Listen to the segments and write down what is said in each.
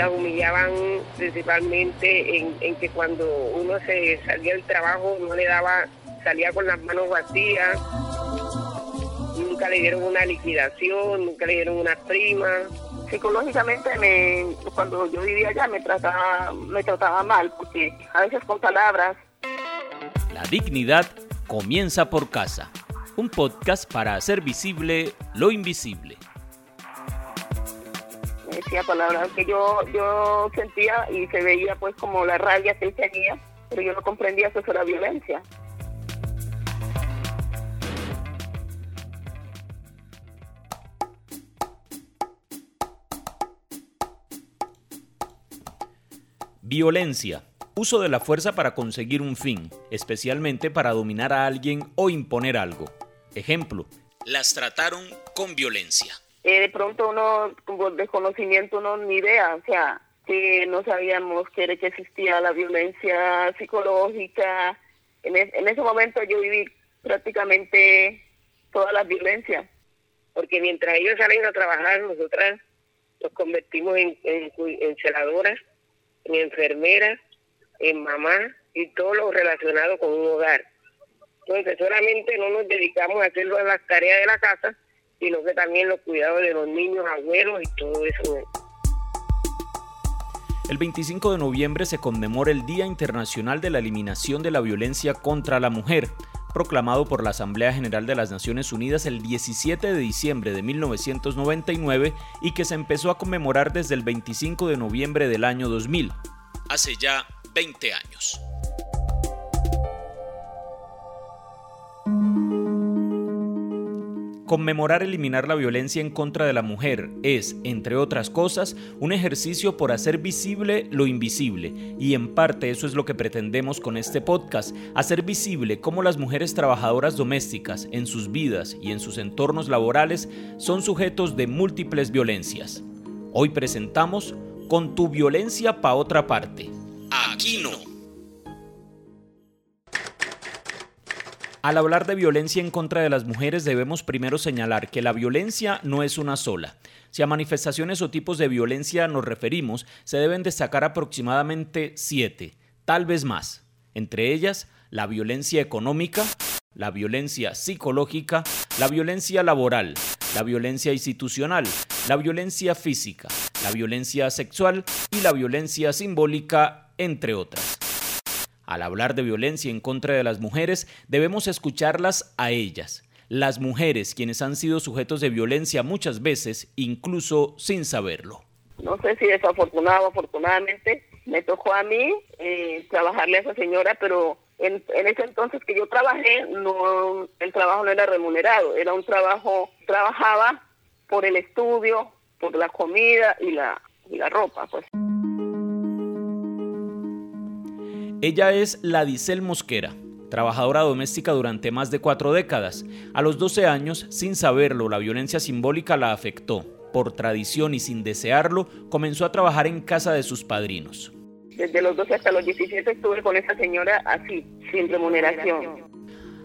la humillaban principalmente en, que cuando uno se salía del trabajo no le daba, salía con las manos vacías, nunca le dieron una liquidación, nunca le dieron una prima. Psicológicamente, me, cuando yo vivía allá me trataba, me trataba mal, porque a veces con palabras. La dignidad comienza por casa, un podcast para hacer visible lo invisible decía palabras que yo, yo sentía y se veía pues como la rabia que él tenía, pero yo no comprendía eso era violencia. Violencia. Uso de la fuerza para conseguir un fin, especialmente para dominar a alguien o imponer algo. Ejemplo, las trataron con violencia. Eh, de pronto uno, con desconocimiento, uno ni idea, o sea, que no sabíamos que, era que existía la violencia psicológica. En, en ese momento yo viví prácticamente toda la violencia. Porque mientras ellos salen a trabajar, nosotras nos convertimos en, en, en celadoras, en enfermeras, en mamás y todo lo relacionado con un hogar. Entonces solamente no nos dedicamos a hacer las tareas de la casa, sino que también los cuidados de los niños, abuelos y todo eso. El 25 de noviembre se conmemora el Día Internacional de la Eliminación de la Violencia contra la Mujer, proclamado por la Asamblea General de las Naciones Unidas el 17 de diciembre de 1999 y que se empezó a conmemorar desde el 25 de noviembre del año 2000, hace ya 20 años. Conmemorar eliminar la violencia en contra de la mujer es, entre otras cosas, un ejercicio por hacer visible lo invisible, y en parte eso es lo que pretendemos con este podcast, hacer visible cómo las mujeres trabajadoras domésticas en sus vidas y en sus entornos laborales son sujetos de múltiples violencias. Hoy presentamos Con tu violencia pa' otra parte. Aquí no. Al hablar de violencia en contra de las mujeres debemos primero señalar que la violencia no es una sola. Si a manifestaciones o tipos de violencia nos referimos, se deben destacar aproximadamente siete, tal vez más. Entre ellas, la violencia económica, la violencia psicológica, la violencia laboral, la violencia institucional, la violencia física, la violencia sexual y la violencia simbólica, entre otras. Al hablar de violencia en contra de las mujeres, debemos escucharlas a ellas, las mujeres quienes han sido sujetos de violencia muchas veces, incluso sin saberlo. No sé si desafortunado o afortunadamente me tocó a mí eh, trabajarle a esa señora, pero en, ese entonces que yo trabajé, no, el trabajo no era remunerado, era un trabajo, trabajaba por el estudio, por la comida y la, y la ropa, pues. Ella es Ladisel Mosquera, trabajadora doméstica durante más de cuatro décadas. A los 12 años, sin saberlo, la violencia simbólica la afectó. Por tradición y sin desearlo, comenzó a trabajar en casa de sus padrinos. Desde los 12 hasta los 17 estuve con esa señora así, sin remuneración.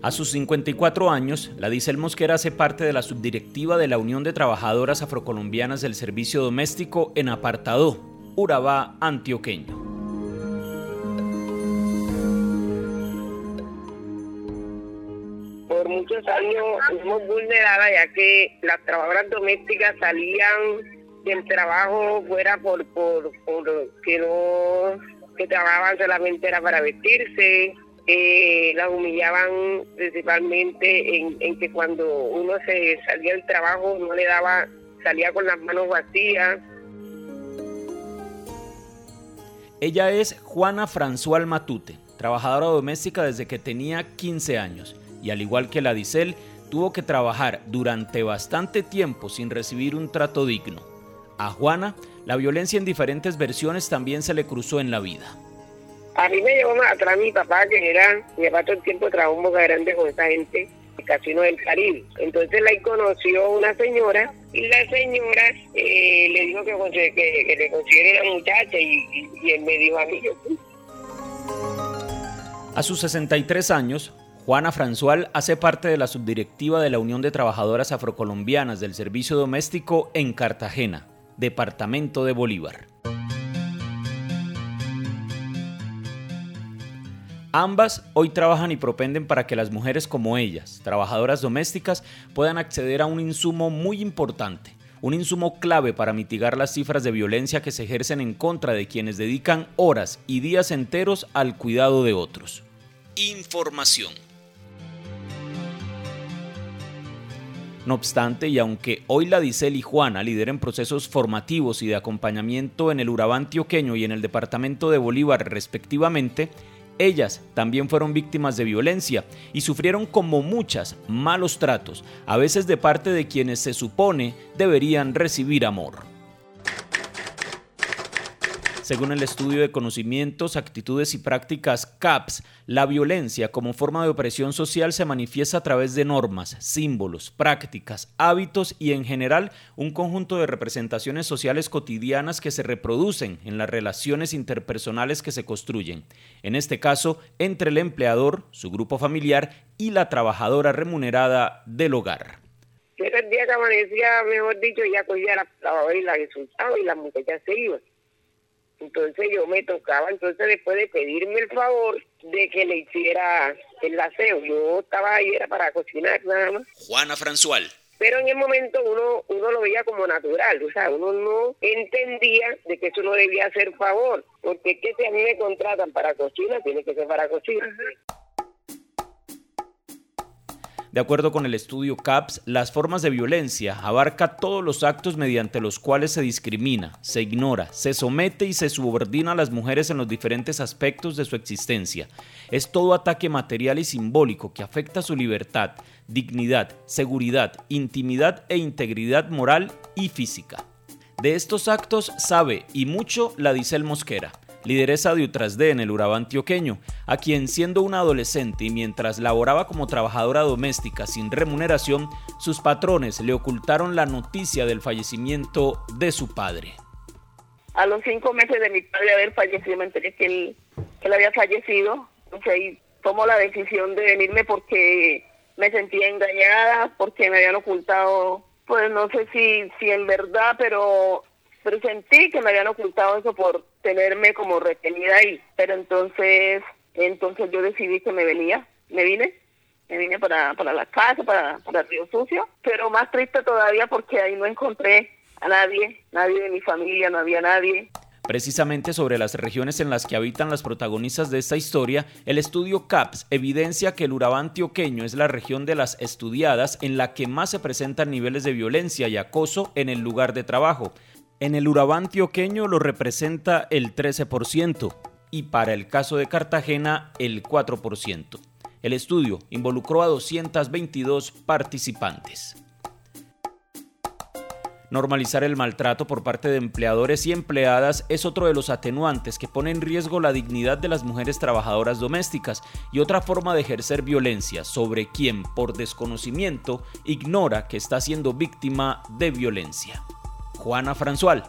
A sus 54 años, Ladisel Mosquera hace parte de la subdirectiva de la Unión de Trabajadoras Afrocolombianas del Servicio Doméstico en Apartado, Urabá, Antioqueño. Fuimos vulneradas ya que las trabajadoras domésticas salían del trabajo fuera por, por, que no que trabajaban solamente era para vestirse, eh, las humillaban principalmente en, en que cuando uno se salía del trabajo no le daba, salía con las manos vacías. Ella es Juana François Matute, trabajadora doméstica desde que tenía 15 años y al igual que la Dicel, tuvo que trabajar durante bastante tiempo sin recibir un trato digno. A Juana, la violencia en diferentes versiones también se le cruzó en la vida. A mí me llevó más atrás mi papá, que era, mi papá todo el tiempo trabajó un grande con esa gente el Casino del Caribe. Entonces la conoció una señora y la señora eh, le dijo que, que, le consiguiera una muchacha y, y, él me dijo a mí, yo A sus 63 años, Juana Franzual hace parte de la subdirectiva de la Unión de Trabajadoras Afrocolombianas del Servicio Doméstico en Cartagena, Departamento de Bolívar. Ambas hoy trabajan y propenden para que las mujeres como ellas, trabajadoras domésticas, puedan acceder a un insumo muy importante, un insumo clave para mitigar las cifras de violencia que se ejercen en contra de quienes dedican horas y días enteros al cuidado de otros. Información. No obstante, y aunque hoy la Dicel y Juana lideren procesos formativos y de acompañamiento en el Urabá antioqueño y en el departamento de Bolívar respectivamente, ellas también fueron víctimas de violencia y sufrieron como muchas malos tratos, a veces de parte de quienes se supone deberían recibir amor. Según el estudio de conocimientos, actitudes y prácticas CAPS, la violencia como forma de opresión social se manifiesta a través de normas, símbolos, prácticas, hábitos y en general un conjunto de representaciones sociales cotidianas que se reproducen en las relaciones interpersonales que se construyen, en este caso entre el empleador, su grupo familiar y la trabajadora remunerada del hogar. el día que amanecía, mejor dicho, ya cogía la, y la y la se iba. Entonces yo me tocaba, entonces después de pedirme el favor de que le hiciera el aseo, yo estaba ahí era para cocinar nada más. Juana Franzual. Pero en el momento uno uno lo veía como natural, o sea, uno no entendía de que eso no debía ser favor, porque que si a mí me contratan para cocina, tiene que ser para cocina. De acuerdo con el estudio CAPS, las formas de violencia abarca todos los actos mediante los cuales se discrimina, se ignora, se somete y se subordina a las mujeres en los diferentes aspectos de su existencia. Es todo ataque material y simbólico que afecta su libertad, dignidad, seguridad, intimidad e integridad moral y física. De estos actos sabe y mucho la dice el Mosquera lideresa de Utrasde en el Urabá antioqueño, a quien siendo una adolescente y mientras laboraba como trabajadora doméstica sin remuneración, sus patrones le ocultaron la noticia del fallecimiento de su padre. A los cinco meses de mi padre haber fallecido, me enteré que él, había fallecido, entonces ahí tomó la decisión de venirme porque me sentía engañada, porque me habían ocultado, pues no sé si, si en verdad, pero pero sentí que me habían ocultado eso por tenerme como retenida ahí. Pero entonces, entonces yo decidí que me venía, me vine, me vine para, para la casa, para, para Río Sucio, pero más triste todavía porque ahí no encontré a nadie, nadie de mi familia, no había nadie. Precisamente sobre las regiones en las que habitan las protagonistas de esta historia, el estudio CAPS evidencia que el Urabá antioqueño es la región de las estudiadas en la que más se presentan niveles de violencia y acoso en el lugar de trabajo. En el Urabá antioqueño lo representa el 13% y para el caso de Cartagena el 4%. El estudio involucró a 222 participantes. Normalizar el maltrato por parte de empleadores y empleadas es otro de los atenuantes que pone en riesgo la dignidad de las mujeres trabajadoras domésticas y otra forma de ejercer violencia sobre quien, por desconocimiento, ignora que está siendo víctima de violencia. Juana Franzual.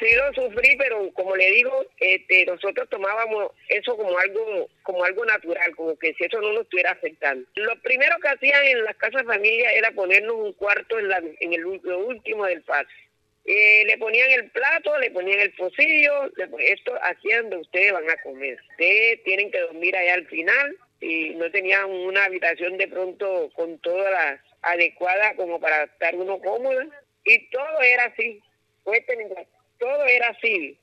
Sí lo sufrí, pero como le digo, este, nosotros tomábamos eso como algo como algo natural, como que si eso no nos estuviera afectando. Lo primero que hacían en las casas de familia era ponernos un cuarto en, la, en el lo último del patio. Eh, le ponían el plato, le ponían el pocillo, esto hacían donde ustedes van a comer. Ustedes tienen que dormir allá al final y no tenían una habitación de pronto con todas las adecuadas como para estar uno cómodo y todo era así. todo era así.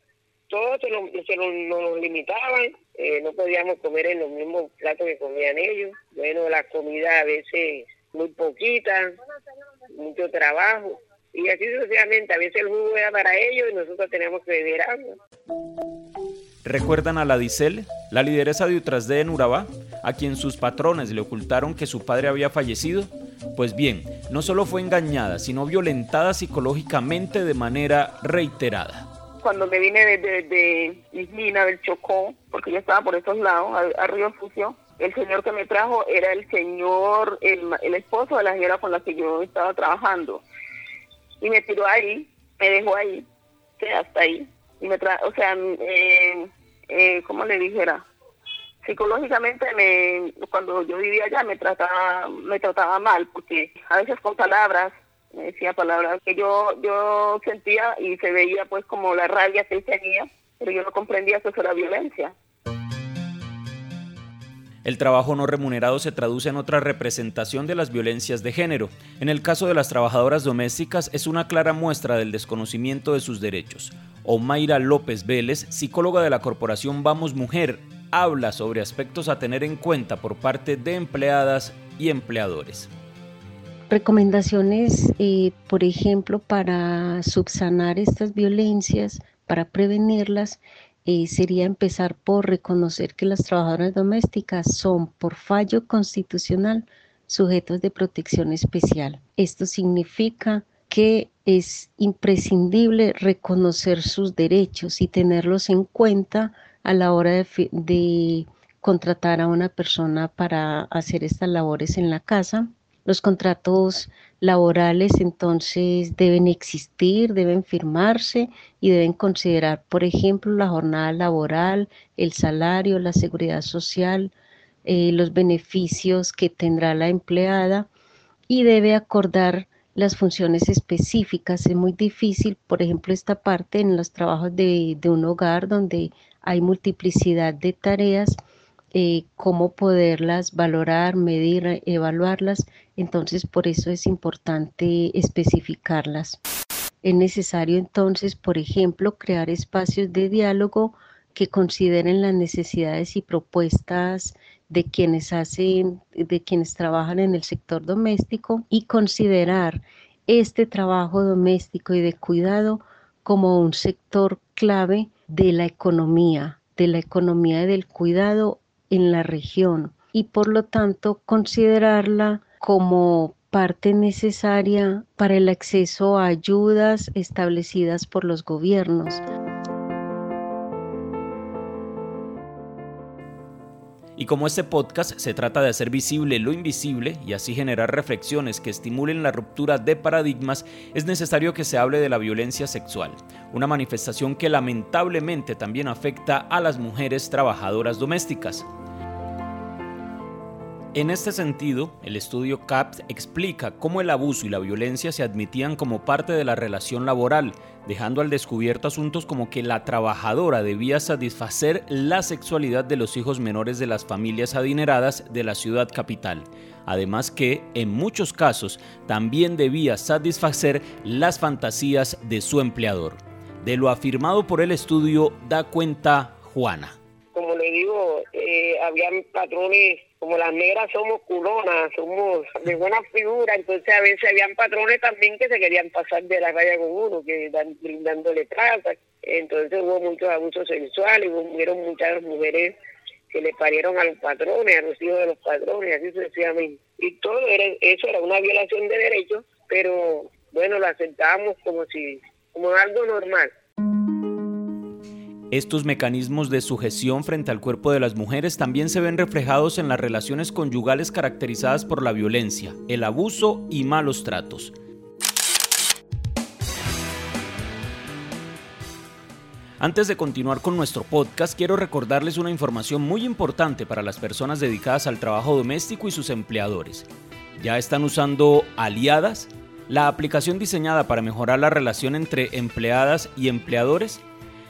Todo se, lo, se nos limitaban. Eh, no podíamos comer en los mismos platos que comían ellos. Bueno, la comida a veces muy poquita, mucho trabajo. Y así sucesivamente. A veces el jugo era para ellos y nosotros teníamos que beber agua. ¿Recuerdan a la Dicel, la lideresa de Utrasde en Urabá, a quien sus patrones le ocultaron que su padre había fallecido? Pues bien, no solo fue engañada, sino violentada psicológicamente de manera reiterada. Cuando me vine desde de, Islina, del Chocó, porque yo estaba por esos lados, a, Río Sucio, el señor que me trajo era el señor, el, esposo de la señora con la que yo estaba trabajando. Y me tiró ahí, me dejó ahí, hasta ahí. Y me tra o sea, eh, eh, ¿cómo le dijera? psicológicamente me cuando yo vivía allá me trataba me trataba mal porque a veces con palabras me decía palabras que yo yo sentía y se veía pues como la rabia que él tenía pero yo no comprendía que eso era violencia El trabajo no remunerado se traduce en otra representación de las violencias de género. En el caso de las trabajadoras domésticas es una clara muestra del desconocimiento de sus derechos. Omaira López Vélez, psicóloga de la corporación Vamos Mujer, habla sobre aspectos a tener en cuenta por parte de empleadas y empleadores. Recomendaciones, eh, por ejemplo, para subsanar estas violencias, para prevenirlas, eh, sería empezar por reconocer que las trabajadoras domésticas son, por fallo constitucional, sujetos de protección especial. Esto significa que es imprescindible reconocer sus derechos y tenerlos en cuenta a la hora de, contratar a una persona para hacer estas labores en la casa. Los contratos laborales entonces deben existir, deben firmarse y deben considerar, por ejemplo, la jornada laboral, el salario, la seguridad social, eh, los beneficios que tendrá la empleada y debe acordar las funciones específicas. Es muy difícil, por ejemplo, esta parte en los trabajos de, de un hogar donde hay multiplicidad de tareas eh, cómo poderlas valorar, medir, evaluarlas. Entonces, por eso es importante especificarlas. Es necesario entonces, por ejemplo, crear espacios de diálogo que consideren las necesidades y propuestas de quienes hacen, de quienes trabajan en el sector doméstico y considerar este trabajo doméstico y de cuidado como un sector clave de la economía, de la economía del cuidado en la región y por lo tanto considerarla como parte necesaria para el acceso a ayudas establecidas por los gobiernos. Y como este podcast se trata de hacer visible lo invisible y así generar reflexiones que estimulen la ruptura de paradigmas, es necesario que se hable de la violencia sexual, una manifestación que lamentablemente también afecta a las mujeres trabajadoras domésticas. En este sentido, el estudio CAPS explica cómo el abuso y la violencia se admitían como parte de la relación laboral, dejando al descubierto asuntos como que la trabajadora debía satisfacer la sexualidad de los hijos menores de las familias adineradas de la ciudad capital, además que, en muchos casos, también debía satisfacer las fantasías de su empleador. De lo afirmado por el estudio da cuenta Juana. Como le digo, eh, habían patrones como las negras somos culonas, somos de buena figura, entonces a veces habían patrones también que se querían pasar de la raya con uno, que dan, brindándole plata. Entonces hubo muchos abusos sexuales, hubo muchas mujeres que le parieron a los patrones, a los hijos de los patrones, así sucesivamente. Y todo era, eso era una violación de derechos, pero bueno, lo aceptábamos como si, como algo normal. Estos mecanismos de sujeción frente al cuerpo de las mujeres también se ven reflejados en las relaciones conyugales caracterizadas por la violencia, el abuso y malos tratos. Antes de continuar con nuestro podcast, quiero recordarles una información muy importante para las personas dedicadas al trabajo doméstico y sus empleadores. ¿Ya están usando Aliadas? La aplicación diseñada para mejorar la relación entre empleadas y empleadores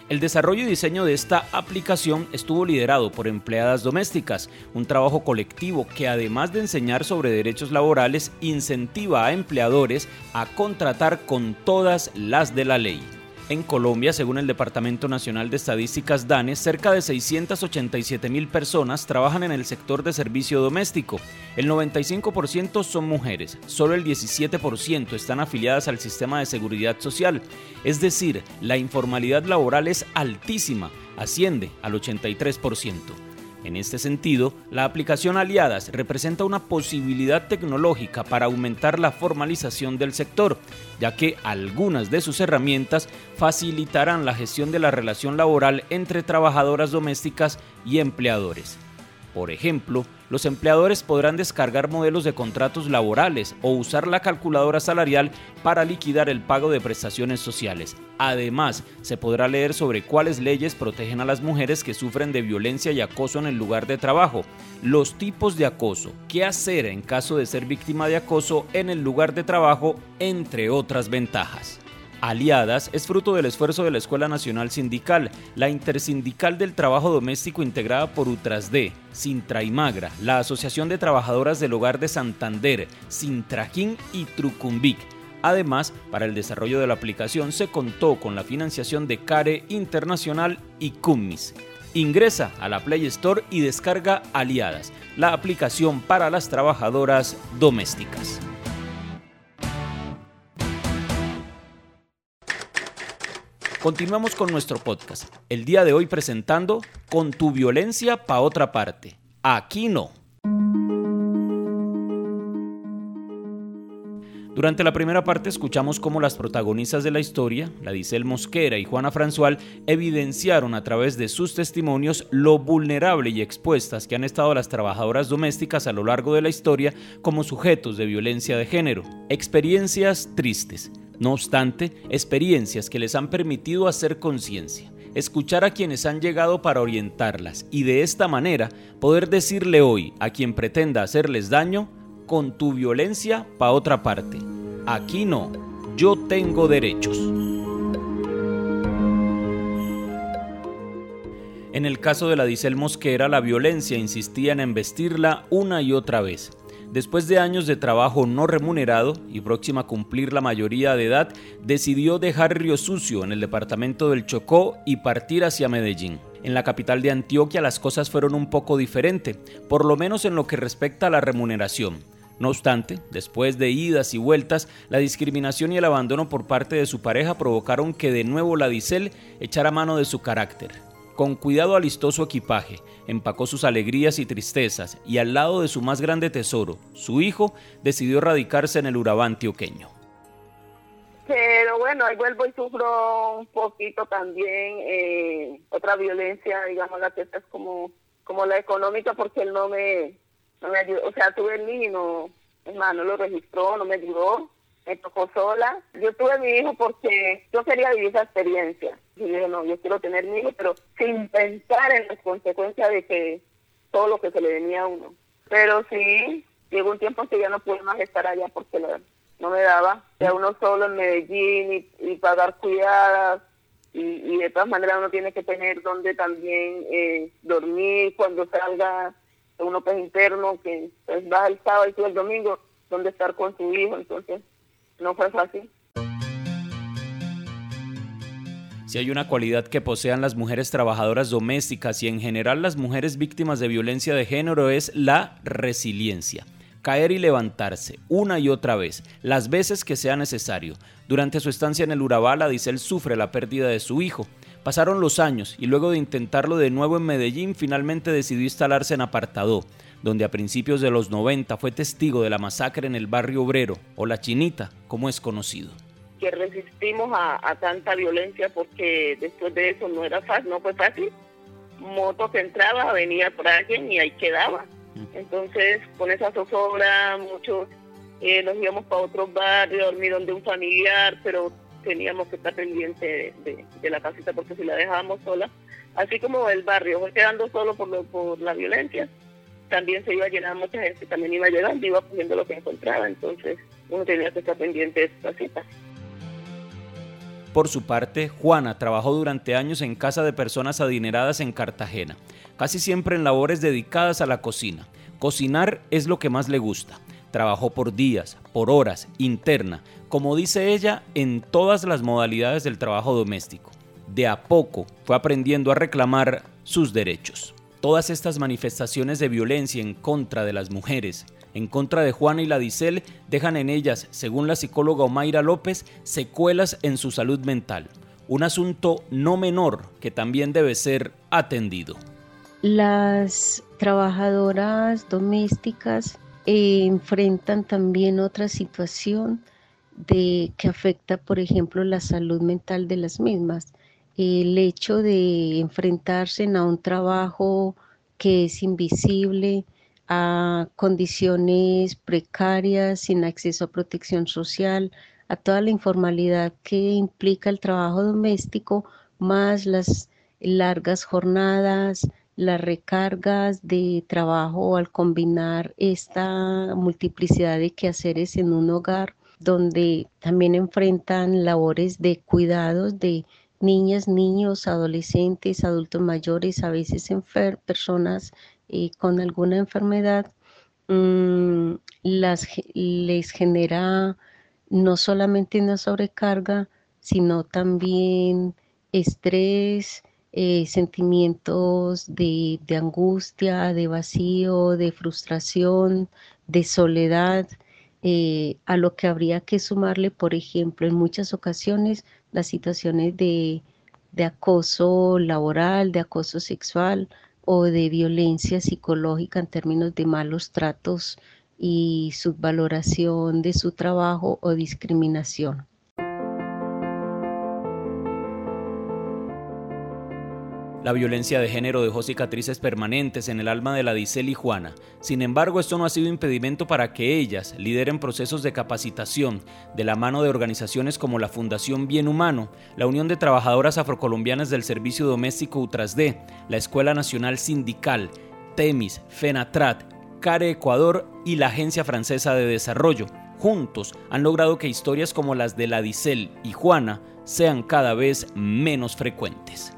el desarrollo y diseño de esta aplicación estuvo liderado por empleadas domésticas, un trabajo colectivo que además de enseñar sobre derechos laborales, incentiva a empleadores a contratar con todas las de la ley. En Colombia, según el Departamento Nacional de Estadísticas DANE, cerca de 687 mil personas trabajan en el sector de servicio doméstico. El 95% son mujeres, solo el 17% están afiliadas al sistema de seguridad social. Es decir, la informalidad laboral es altísima, asciende al 83%. En este sentido, la aplicación Aliadas representa una posibilidad tecnológica para aumentar la formalización del sector, ya que algunas de sus herramientas facilitarán la gestión de la relación laboral entre trabajadoras domésticas y empleadores. Por ejemplo, los empleadores podrán descargar modelos de contratos laborales o usar la calculadora salarial para liquidar el pago de prestaciones sociales. Además, se podrá leer sobre cuáles leyes protegen a las mujeres que sufren de violencia y acoso en el lugar de trabajo, los tipos de acoso, qué hacer en caso de ser víctima de acoso en el lugar de trabajo, entre otras ventajas. Aliadas es fruto del esfuerzo de la Escuela Nacional Sindical, la Intersindical del Trabajo Doméstico integrada por Utrasd, Sintra y Magra, la Asociación de Trabajadoras del Hogar de Santander, Sintrajín y Trucumbic. Además, para el desarrollo de la aplicación se contó con la financiación de CARE Internacional y CUMMIS. Ingresa a la Play Store y descarga Aliadas, la aplicación para las trabajadoras domésticas. Continuamos con nuestro podcast. El día de hoy presentando Con tu violencia pa' otra parte. Aquí no. Durante la primera parte escuchamos cómo las protagonistas de la historia, la Dicel Mosquera y Juana François, evidenciaron a través de sus testimonios lo vulnerable y expuestas que han estado las trabajadoras domésticas a lo largo de la historia como sujetos de violencia de género. Experiencias tristes, no obstante, experiencias que les han permitido hacer conciencia, escuchar a quienes han llegado para orientarlas y de esta manera poder decirle hoy a quien pretenda hacerles daño, con tu violencia pa' otra parte. Aquí no, yo tengo derechos. En el caso de la Disel Mosquera, la violencia insistía en embestirla una y otra vez. Después de años de trabajo no remunerado y próxima a cumplir la mayoría de edad, decidió dejar Río Sucio en el departamento del Chocó y partir hacia Medellín. En la capital de Antioquia las cosas fueron un poco diferente, por lo menos en lo que respecta a la remuneración. No obstante, después de idas y vueltas, la discriminación y el abandono por parte de su pareja provocaron que de nuevo la echara mano de su carácter con cuidado alistó su equipaje, empacó sus alegrías y tristezas y al lado de su más grande tesoro, su hijo, decidió radicarse en el Urabá antioqueño. Pero bueno, ahí vuelvo y sufro un poquito también eh, otra violencia, digamos, la que es como, como la económica, porque él no me, no me ayudó. O sea, tuve el niño, hermano, lo registró, no me ayudó me tocó sola. Yo tuve mi hijo porque yo quería vivir esa experiencia. Y dije, no, yo quiero tener mi hijo, pero sin pensar en las consecuencias de que todo lo que se le venía a uno. Pero sí, llegó un tiempo que ya no pude más estar allá porque no me daba. Ya uno solo en Medellín y, pagar cuidadas. Y, de todas maneras uno tiene que tener donde también eh, dormir cuando salga uno pues interno, que pues, va el sábado y todo el domingo, donde estar con su hijo. Entonces, no fue fácil. Si hay una cualidad que posean las mujeres trabajadoras domésticas y en general las mujeres víctimas de violencia de género es la resiliencia. Caer y levantarse una y otra vez, las veces que sea necesario. Durante su estancia en el Urabá, la Dicel sufre la pérdida de su hijo. Pasaron los años y luego de intentarlo de nuevo en Medellín, finalmente decidió instalarse en Apartadó donde a principios de los 90 fue testigo de la masacre en el barrio obrero, o La Chinita, como es conocido. Que resistimos a, tanta violencia porque después de eso no era fácil, no fue fácil. Moto que entraba, venía por alguien y ahí quedaba. Entonces, con esa zozobra, muchos eh, nos íbamos para otros barrios, dormir donde un familiar, pero teníamos que estar pendientes de, la casita porque si la dejábamos sola, así como el barrio fue quedando solo por, por la violencia, también se iba a llenar mucha gente, también iba llegando, iba cogiendo lo que encontraba, entonces uno tenía que estar pendiente de esta cita. Por su parte, Juana trabajó durante años en casa de personas adineradas en Cartagena, casi siempre en labores dedicadas a la cocina. Cocinar es lo que más le gusta. Trabajó por días, por horas, interna, como dice ella, en todas las modalidades del trabajo doméstico. De a poco fue aprendiendo a reclamar sus derechos. Todas estas manifestaciones de violencia en contra de las mujeres, en contra de Juana y la Dicel, dejan en ellas, según la psicóloga Omaira López, secuelas en su salud mental. Un asunto no menor que también debe ser atendido. Las trabajadoras domésticas eh, enfrentan también otra situación de que afecta, por ejemplo, la salud mental de las mismas el hecho de enfrentarse a un trabajo que es invisible, a condiciones precarias, sin acceso a protección social, a toda la informalidad que implica el trabajo doméstico, más las largas jornadas, las recargas de trabajo al combinar esta multiplicidad de quehaceres en un hogar, donde también enfrentan labores de cuidados de niñas, niños, adolescentes, adultos mayores, a veces personas eh, con alguna enfermedad, mm, las, les genera no solamente una sobrecarga, sino también estrés, eh, sentimientos de, angustia, de vacío, de frustración, de soledad, eh, a lo que habría que sumarle, por ejemplo, en muchas ocasiones las situaciones de, de acoso laboral, de acoso sexual o de violencia psicológica en términos de malos tratos y subvaloración de su trabajo o discriminación. La violencia de género dejó cicatrices permanentes en el alma de la Dicel y Juana. Sin embargo, esto no ha sido impedimento para que ellas lideren procesos de capacitación de la mano de organizaciones como la Fundación Bien Humano, la Unión de Trabajadoras Afrocolombianas del Servicio Doméstico UTRASD, la Escuela Nacional Sindical, TEMIS, FENATRAT, CARE Ecuador y la Agencia Francesa de Desarrollo. Juntos han logrado que historias como las de la Dicel y Juana sean cada vez menos frecuentes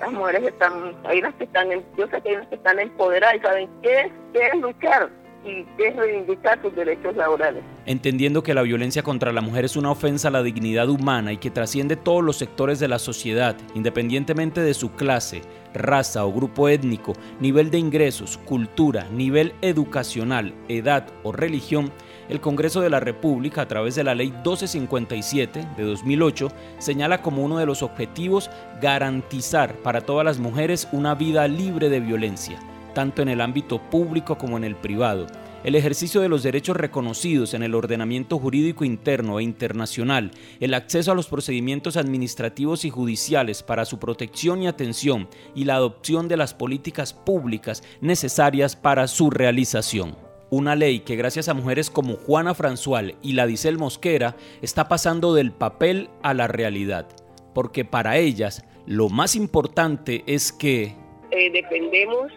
las mujeres están, hay unas que están, yo sé que hay unas que están empoderadas y saben qué es luchar y qué es reivindicar sus derechos laborales. Entendiendo que la violencia contra la mujer es una ofensa a la dignidad humana y que trasciende todos los sectores de la sociedad, independientemente de su clase, raza o grupo étnico, nivel de ingresos, cultura, nivel educacional, edad o religión, el Congreso de la República, a través de la Ley 1257 de 2008, señala como uno de los objetivos garantizar para todas las mujeres una vida libre de violencia, tanto en el ámbito público como en el privado. El ejercicio de los derechos reconocidos en el ordenamiento jurídico interno e internacional, el acceso a los procedimientos administrativos y judiciales para su protección y atención y la adopción de las políticas públicas necesarias para su realización. Una ley que gracias a mujeres como Juana François y la Dicel Mosquera está pasando del papel a la realidad, porque para ellas lo más importante es que... Eh, defendemos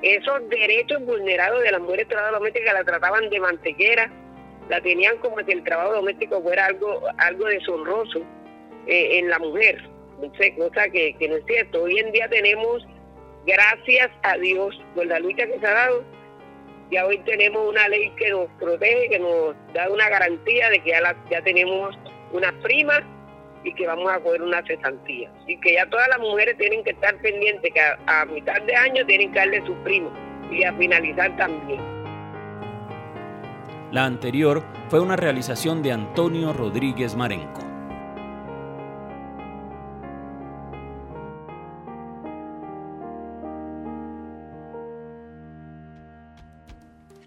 esos derechos vulnerados de las mujeres trabajadoras domésticas la trataban de mantequera, la tenían como si el trabajo doméstico fuera algo, algo deshonroso eh, en la mujer, cosa que, que no es cierto. Hoy en día tenemos, gracias a Dios, por la lucha que se ha dado, ya hoy tenemos una ley que nos protege, que nos da una garantía de que ya, ya tenemos una prima y que vamos a coger una cesantía. Y que ya todas las mujeres tienen que estar pendientes, que a, mitad de año tienen que darle su primo y a finalizar también. La anterior fue una realización de Antonio Rodríguez Marenco.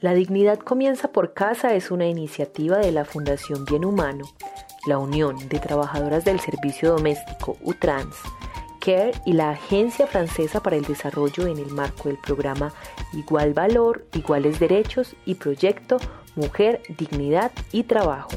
La dignidad comienza por casa es una iniciativa de la Fundación Bien Humano, la Unión de Trabajadoras del Servicio Doméstico UTRANS, CARE y la Agencia Francesa para el Desarrollo en el marco del programa Igual Valor, Iguales Derechos y Proyecto Mujer, Dignidad y Trabajo.